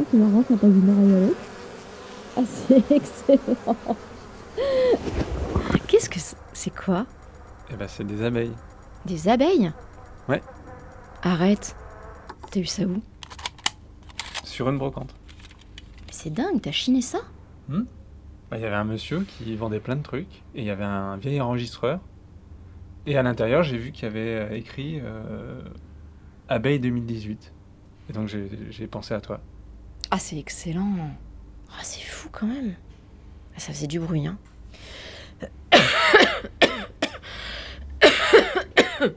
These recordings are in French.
Oh, c'est marrant, ça passe d'une oreille à l'autre. Ah, c'est excellent. Qu'est-ce que c'est quoi? Eh ben, c'est des abeilles. Des abeilles? Ouais. Arrête. T'as eu ça où? Sur une brocante. Mais c'est dingue, t'as chiné ça? Bah, Il y avait un monsieur qui vendait plein de trucs, et il y avait un vieil enregistreur. Et à l'intérieur, j'ai vu qu'il y avait euh, écrit euh, Abeille 2018. Et donc j'ai j'ai pensé à toi. Ah, c'est excellent. Ah, c'est fou quand même. Ah, ça faisait du bruit, hein.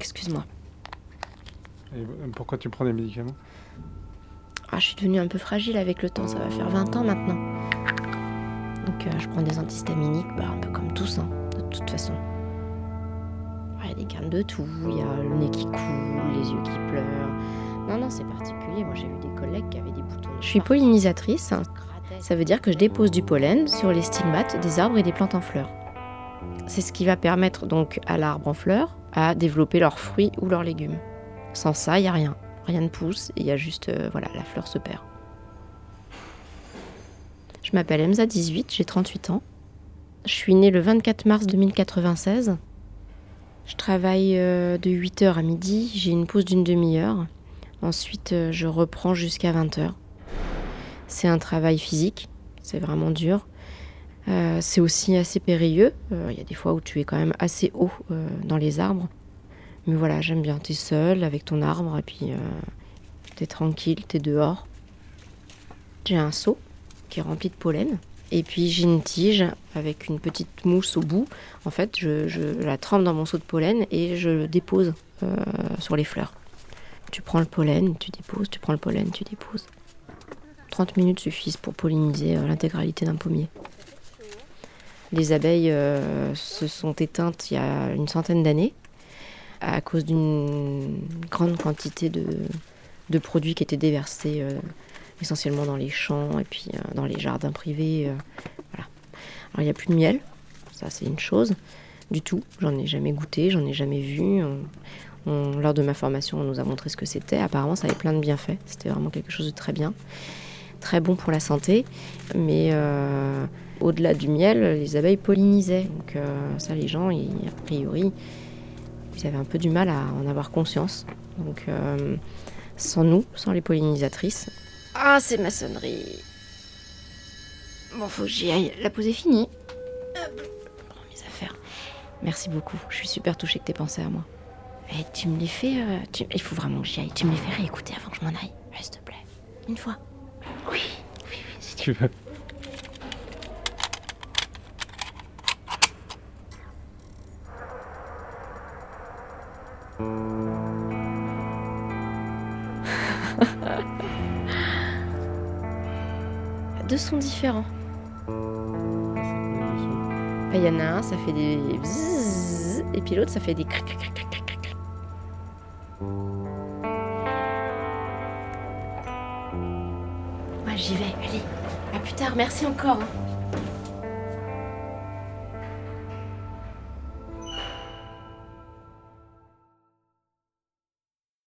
Excuse-moi. Pourquoi tu prends des médicaments? Ah, je suis devenue un peu fragile avec le temps, ça va faire 20 ans maintenant. Donc euh, je prends des antihistaminiques, bah, un peu comme tous, hein, de toute façon. Il y a des graines de tout, il y a le nez qui coule, les yeux qui pleurent. Non, non, c'est particulier. Moi, j'ai eu des collègues qui avaient des boutons. Je suis pollinisatrice. Ça veut dire que je dépose du pollen sur les stigmates des arbres et des plantes en fleurs. C'est ce qui va permettre donc à l'arbre en fleurs à développer leurs fruits ou leurs légumes. Sans ça, il n'y a rien. Rien ne pousse il y a juste, euh, voilà, la fleur se perd. Je m'appelle Emza 18, j'ai 38 ans. Je suis née le 24 mars 2096. Je travaille euh, de 8h à midi, j'ai une pause d'une demi-heure. Ensuite, euh, je reprends jusqu'à 20h. C'est un travail physique, c'est vraiment dur. Euh, c'est aussi assez périlleux. Il y a des fois où tu es quand même assez haut dans les arbres. Mais voilà, j'aime bien. Tu es seul avec ton arbre et puis tu es tranquille, tu es dehors. J'ai un seau qui est rempli de pollen. Et puis j'ai une tige avec une petite mousse au bout. En fait, je, la trempe dans mon seau de pollen et je le dépose euh, sur les fleurs. Tu prends le pollen, tu déposes, tu prends le pollen, tu déposes. 30 minutes suffisent pour polliniser euh, l'intégralité d'un pommier. Les abeilles euh, se sont éteintes il y a une centaine d'années à cause d'une grande quantité de, produits qui étaient déversés essentiellement dans les champs et puis euh, dans les jardins privés. euh, voilà. Alors il n'y a plus de miel, ça c'est une chose, du tout. J'en ai jamais goûté, j'en ai jamais vu. Lors de ma formation, on nous a montré ce que c'était. Apparemment, ça avait plein de bienfaits. C'était vraiment quelque chose de très bien, très bon pour la santé. Mais euh, au-delà du miel, les abeilles pollinisaient. Donc ça, les gens, a priori, ils avaient un peu du mal à en avoir conscience. Donc sans nous, sans les pollinisatrices. Ah, c'est ma sonnerie. Bon, faut que j'y aille. La pause est finie. Prends mes affaires. Merci beaucoup. Je suis super touchée que t'aies pensé à moi. Et tu me les fais. euh, tu- Il faut vraiment que j'y aille. Tu me les fais réécouter avant que je m'en aille. S'il te plaît. Une fois. Oui, oui, oui. Si tu veux. Deux sons différents. Il y en a un, ça fait des et puis l'autre, ça fait des j'y vais, allez. À plus tard, merci encore. hein.